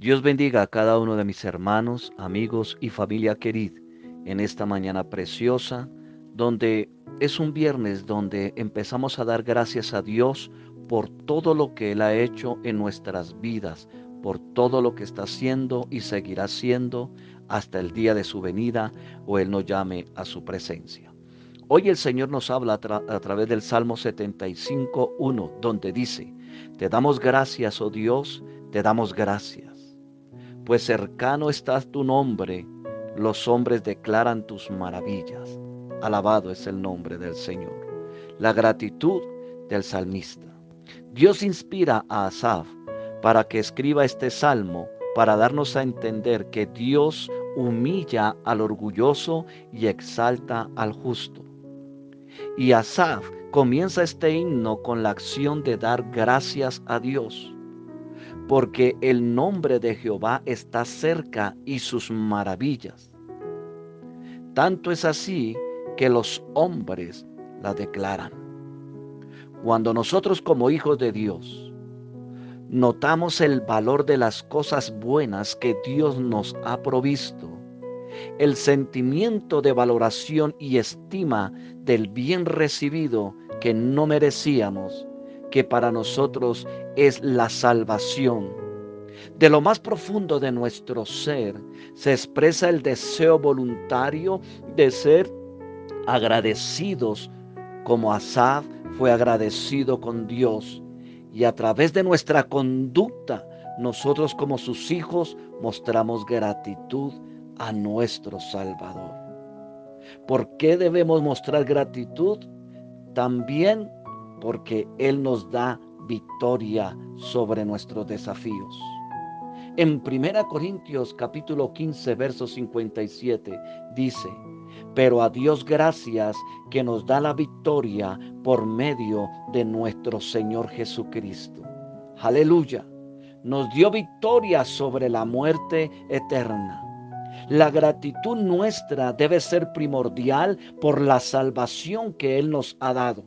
Dios bendiga a cada uno de mis hermanos, amigos y familia Querit en esta mañana preciosa, donde es un viernes donde empezamos a dar gracias a Dios por todo lo que Él ha hecho en nuestras vidas, por todo lo que está haciendo y seguirá haciendo hasta el día de su venida o Él nos llame a su presencia. Hoy el Señor nos habla a, través del Salmo 75.1, donde dice, Te damos gracias, oh Dios, te damos gracias, pues cercano está tu nombre, los hombres declaran tus maravillas. Alabado es el nombre del Señor. La gratitud del salmista. Dios inspira a Asaf para que escriba este salmo para darnos a entender que Dios humilla al orgulloso y exalta al justo. Y Asaf comienza este himno con la acción de dar gracias a Dios, porque el nombre de Jehová está cerca y sus maravillas. Tanto es así que los hombres la declaran. Cuando nosotros como hijos de Dios notamos el valor de las cosas buenas que Dios nos ha provisto, el sentimiento de valoración y estima del bien recibido que no merecíamos, que para nosotros es la salvación. De lo más profundo de nuestro ser se expresa el deseo voluntario de ser agradecidos como Asaf fue agradecido con Dios y a través de nuestra conducta, nosotros como sus hijos mostramos gratitud a nuestro Salvador. ¿Por qué debemos mostrar gratitud? También porque Él nos da victoria sobre nuestros desafíos. En 1 Corintios capítulo 15, verso 57 dice, pero a Dios gracias que nos da la victoria por medio de nuestro Señor Jesucristo. Aleluya. Nos dio victoria sobre la muerte eterna. La gratitud nuestra debe ser primordial por la salvación que Él nos ha dado.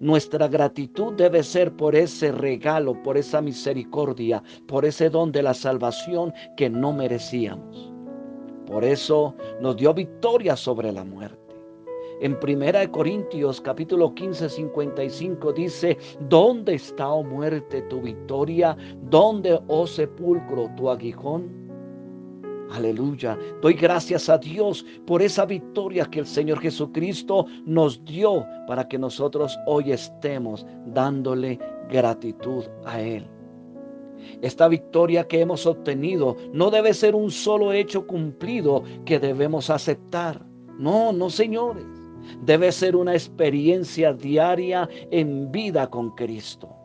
Nuestra gratitud debe ser por ese regalo, por esa misericordia, por ese don de la salvación que no merecíamos. Por eso nos dio victoria sobre la muerte. En Primera de Corintios capítulo 15, 55 dice, ¿dónde está, oh muerte, tu victoria? ¿Dónde, oh sepulcro, tu aguijón? Aleluya. Doy gracias a Dios por esa victoria que el Señor Jesucristo nos dio para que nosotros hoy estemos dándole gratitud a Él. Esta victoria que hemos obtenido no debe ser un solo hecho cumplido que debemos aceptar. No, no, señores. Debe ser una experiencia diaria en vida con Cristo.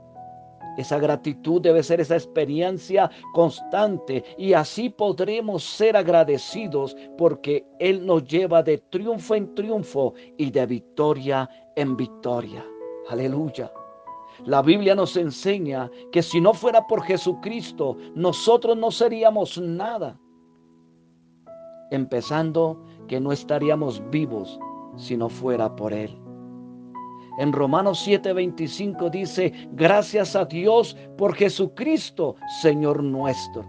Esa gratitud debe ser esa experiencia constante y así podremos ser agradecidos porque Él nos lleva de triunfo en triunfo y de victoria en victoria. Aleluya. La Biblia nos enseña que si no fuera por Jesucristo, nosotros no seríamos nada. Empezando que no estaríamos vivos si no fuera por Él. En Romanos 7:25 dice, gracias a Dios por Jesucristo, Señor nuestro.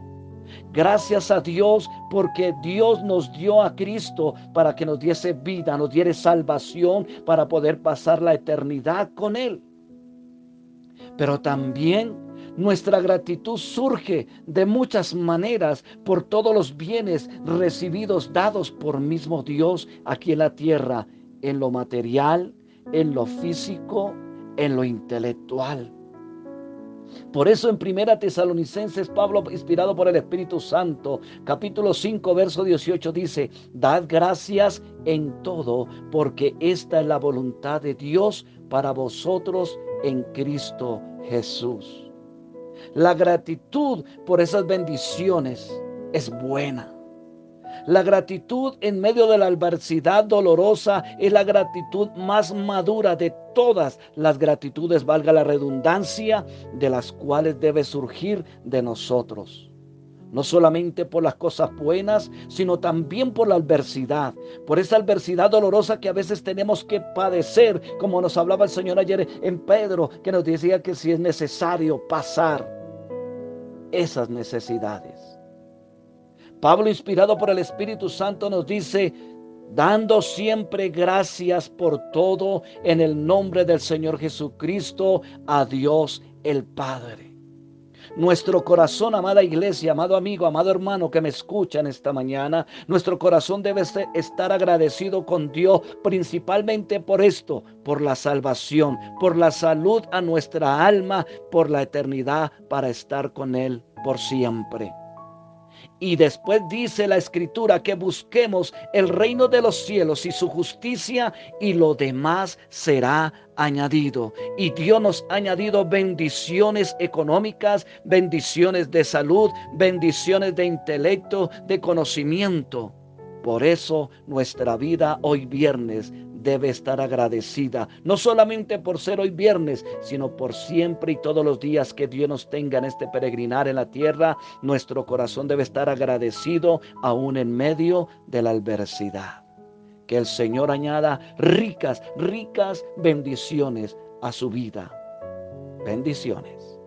Gracias a Dios porque Dios nos dio a Cristo para que nos diese vida, nos diere salvación para poder pasar la eternidad con Él. Pero también nuestra gratitud surge de muchas maneras por todos los bienes recibidos, dados por mismo Dios aquí en la tierra, en lo material, en lo físico, en lo intelectual. Por eso en Primera Tesalonicenses, Pablo, inspirado por el Espíritu Santo, capítulo 5, verso 18, dice, Dad gracias en todo, porque esta es la voluntad de Dios para vosotros en Cristo Jesús. La gratitud por esas bendiciones es buena. La gratitud en medio de la adversidad dolorosa es la gratitud más madura de todas las gratitudes, valga la redundancia, de las cuales debe surgir de nosotros no solamente por las cosas buenas, sino también por la adversidad, por esa adversidad dolorosa que a veces tenemos que padecer, como nos hablaba el Señor ayer en Pedro, que nos decía que si es necesario pasar esas necesidades. Pablo, inspirado por el Espíritu Santo, nos dice, dando siempre gracias por todo en el nombre del Señor Jesucristo a Dios el Padre. Nuestro corazón, amada iglesia, amado amigo, amado hermano que me escucha en esta mañana, nuestro corazón debe estar agradecido con Dios principalmente por esto, por la salvación, por la salud a nuestra alma, por la eternidad para estar con Él por siempre. Y después dice la escritura que busquemos el reino de los cielos y su justicia y lo demás será añadido. Y Dios nos ha añadido bendiciones económicas, bendiciones de salud, bendiciones de intelecto, de conocimiento. Por eso nuestra vida hoy viernes debe estar agradecida, no solamente por ser hoy viernes, sino por siempre y todos los días que Dios nos tenga en este peregrinar en la tierra. Nuestro corazón debe estar agradecido aún en medio de la adversidad. Que el Señor añada ricas, ricas bendiciones a su vida. Bendiciones.